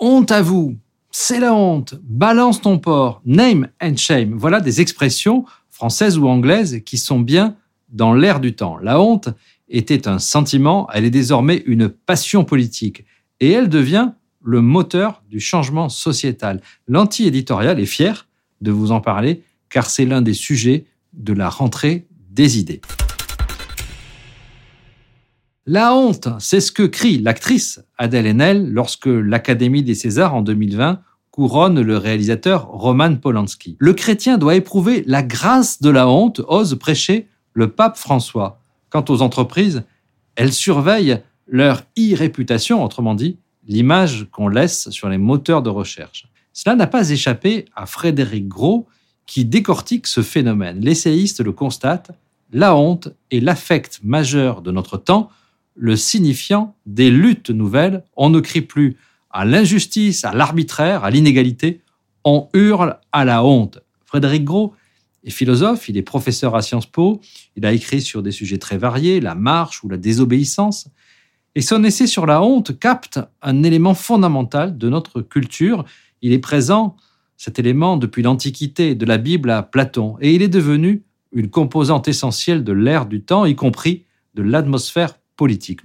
Honte à vous, c'est la honte, balance ton porc, name and shame. Voilà des expressions françaises ou anglaises qui sont bien dans l'air du temps. La honte était un sentiment, elle est désormais une passion politique et elle devient le moteur du changement sociétal. L'anti-éditorial est fier de vous en parler car c'est l'un des sujets de la rentrée des idées. La honte, c'est ce que crie l'actrice Adèle Haenel lorsque l'Académie des Césars en 2020 couronne le réalisateur Roman Polanski. Le chrétien doit éprouver la grâce de la honte, ose prêcher le pape François. Quant aux entreprises, elles surveillent leur e-réputation, autrement dit, l'image qu'on laisse sur les moteurs de recherche. Cela n'a pas échappé à Frédéric Gros, qui décortique ce phénomène. L'essayiste le constate, la honte est l'affect majeur de notre temps, le signifiant des luttes nouvelles. On ne crie plus à l'injustice, à l'arbitraire, à l'inégalité, on hurle à la honte. Frédéric Gros est philosophe, il est professeur à Sciences Po, il a écrit sur des sujets très variés, la marche ou la désobéissance, et son essai sur la honte capte un élément fondamental de notre culture. Il est présent, cet élément, depuis l'Antiquité, de la Bible à Platon, et il est devenu une composante essentielle de l'ère du temps, y compris de l'atmosphère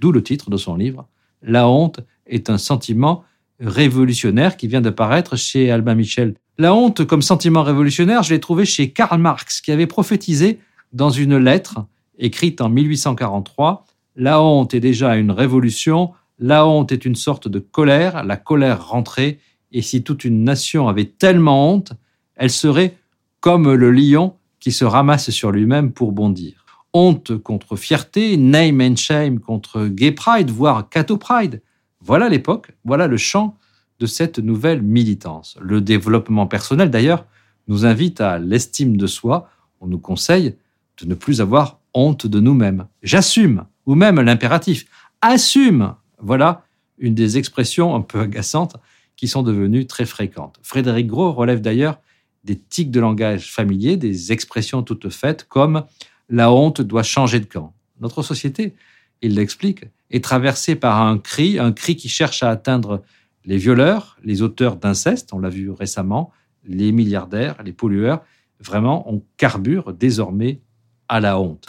d'où le titre de son livre. La honte est un sentiment révolutionnaire qui vient de paraître chez Albin Michel. La honte comme sentiment révolutionnaire, je l'ai trouvé chez Karl Marx, qui avait prophétisé dans une lettre écrite en 1843 La honte est déjà une révolution, la honte est une sorte de colère, la colère rentrée, et si toute une nation avait tellement honte, elle serait comme le lion qui se ramasse sur lui-même pour bondir honte contre fierté, name and shame contre gay pride, voire catho pride. Voilà l'époque, voilà le champ de cette nouvelle militance. Le développement personnel, d'ailleurs, nous invite à l'estime de soi. On nous conseille de ne plus avoir honte de nous-mêmes. J'assume, ou même l'impératif, assume. Voilà une des expressions un peu agaçantes qui sont devenues très fréquentes. Frédéric Gros relève d'ailleurs des tics de langage familiers, des expressions toutes faites comme la honte doit changer de camp. Notre société, il l'explique, est traversée par un cri, un cri qui cherche à atteindre les violeurs, les auteurs d'inceste, on l'a vu récemment, les milliardaires, les pollueurs. Vraiment, on carbure désormais à la honte.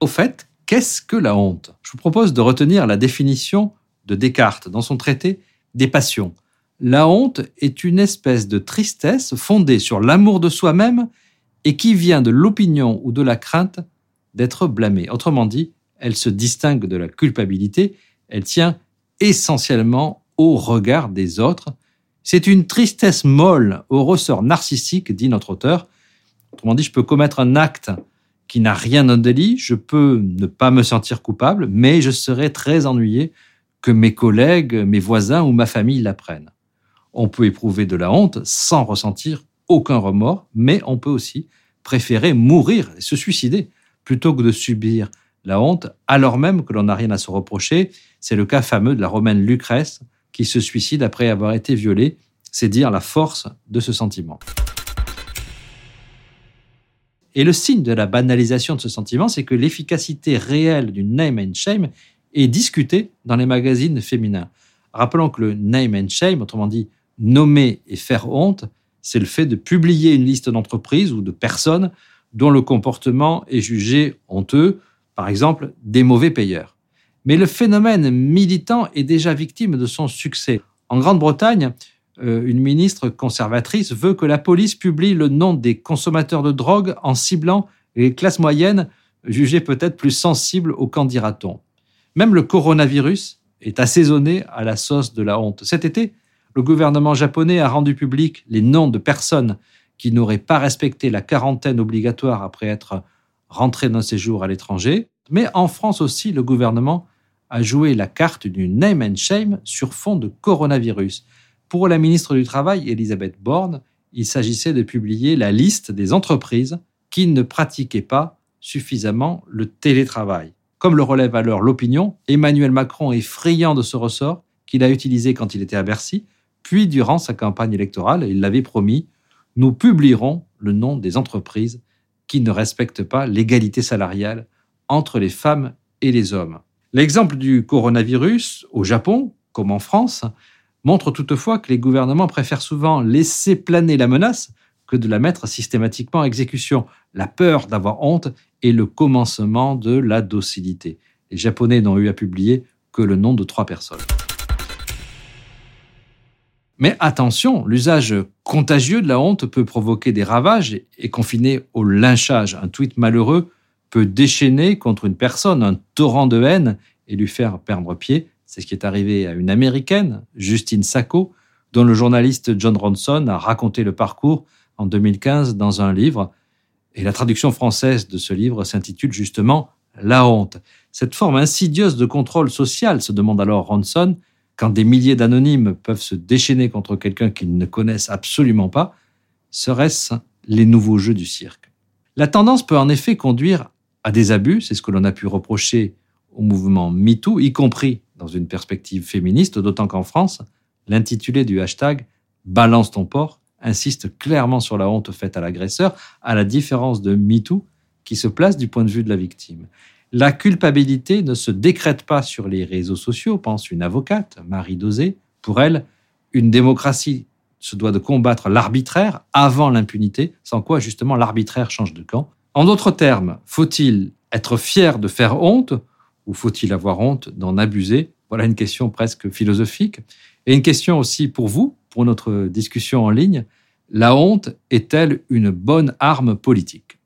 Au fait, qu'est-ce que la honte? Je vous propose de retenir la définition de Descartes dans son traité des passions. La honte est une espèce de tristesse fondée sur l'amour de soi-même et qui vient de l'opinion ou de la crainte d'être blâmé. Autrement dit, elle se distingue de la culpabilité, elle tient essentiellement au regard des autres. C'est une tristesse molle au ressort narcissique, dit notre auteur. Autrement dit, je peux commettre un acte qui n'a rien d'un délit, je peux ne pas me sentir coupable, mais je serai très ennuyé que mes collègues, mes voisins ou ma famille l'apprennent. On peut éprouver de la honte sans ressentir aucun remords, mais on peut aussi préférer mourir et se suicider plutôt que de subir la honte, alors même que l'on n'a rien à se reprocher. C'est le cas fameux de la romaine Lucrèce qui se suicide après avoir été violée. C'est dire la force de ce sentiment. Et le signe de la banalisation de ce sentiment, c'est que l'efficacité réelle du name and shame est discutée dans les magazines féminins. Rappelons que le name and shame, autrement dit nommer et faire honte, c'est le fait de publier une liste d'entreprises ou de personnes dont le comportement est jugé honteux, par exemple des mauvais payeurs. Mais le phénomène militant est déjà victime de son succès. En Grande-Bretagne, euh, une ministre conservatrice veut que la police publie le nom des consommateurs de drogue en ciblant les classes moyennes jugées peut-être plus sensibles au candidaton. Même le coronavirus est assaisonné à la sauce de la honte. Cet été, le gouvernement japonais a rendu public les noms de personnes qui n'auraient pas respecté la quarantaine obligatoire après être rentrées d'un séjour à l'étranger. Mais en France aussi, le gouvernement a joué la carte du name and shame sur fond de coronavirus. Pour la ministre du Travail, Elisabeth Borne, il s'agissait de publier la liste des entreprises qui ne pratiquaient pas suffisamment le télétravail. Comme le relève alors l'opinion, Emmanuel Macron est friand de ce ressort qu'il a utilisé quand il était à Bercy puis, durant sa campagne électorale, il l'avait promis, nous publierons le nom des entreprises qui ne respectent pas l'égalité salariale entre les femmes et les hommes. L'exemple du coronavirus au Japon, comme en France, montre toutefois que les gouvernements préfèrent souvent laisser planer la menace que de la mettre systématiquement à exécution. La peur d'avoir honte est le commencement de la docilité. Les Japonais n'ont eu à publier que le nom de trois personnes. Mais attention, l'usage contagieux de la honte peut provoquer des ravages et confiner au lynchage. Un tweet malheureux peut déchaîner contre une personne un torrent de haine et lui faire perdre pied. C'est ce qui est arrivé à une américaine, Justine Sacco, dont le journaliste John Ronson a raconté le parcours en 2015 dans un livre. Et la traduction française de ce livre s'intitule justement La honte. Cette forme insidieuse de contrôle social, se demande alors Ronson, quand des milliers d'anonymes peuvent se déchaîner contre quelqu'un qu'ils ne connaissent absolument pas, serait-ce les nouveaux jeux du cirque? La tendance peut en effet conduire à des abus, c'est ce que l'on a pu reprocher au mouvement MeToo, y compris dans une perspective féministe, d'autant qu'en France, l'intitulé du hashtag Balance ton porc insiste clairement sur la honte faite à l'agresseur, à la différence de MeToo, qui se place du point de vue de la victime. La culpabilité ne se décrète pas sur les réseaux sociaux, pense une avocate, Marie Dosé. Pour elle, une démocratie se doit de combattre l'arbitraire avant l'impunité, sans quoi justement l'arbitraire change de camp. En d'autres termes, faut-il être fier de faire honte ou faut-il avoir honte d'en abuser? Voilà une question presque philosophique. Et une question aussi pour vous, pour notre discussion en ligne. La honte est-elle une bonne arme politique?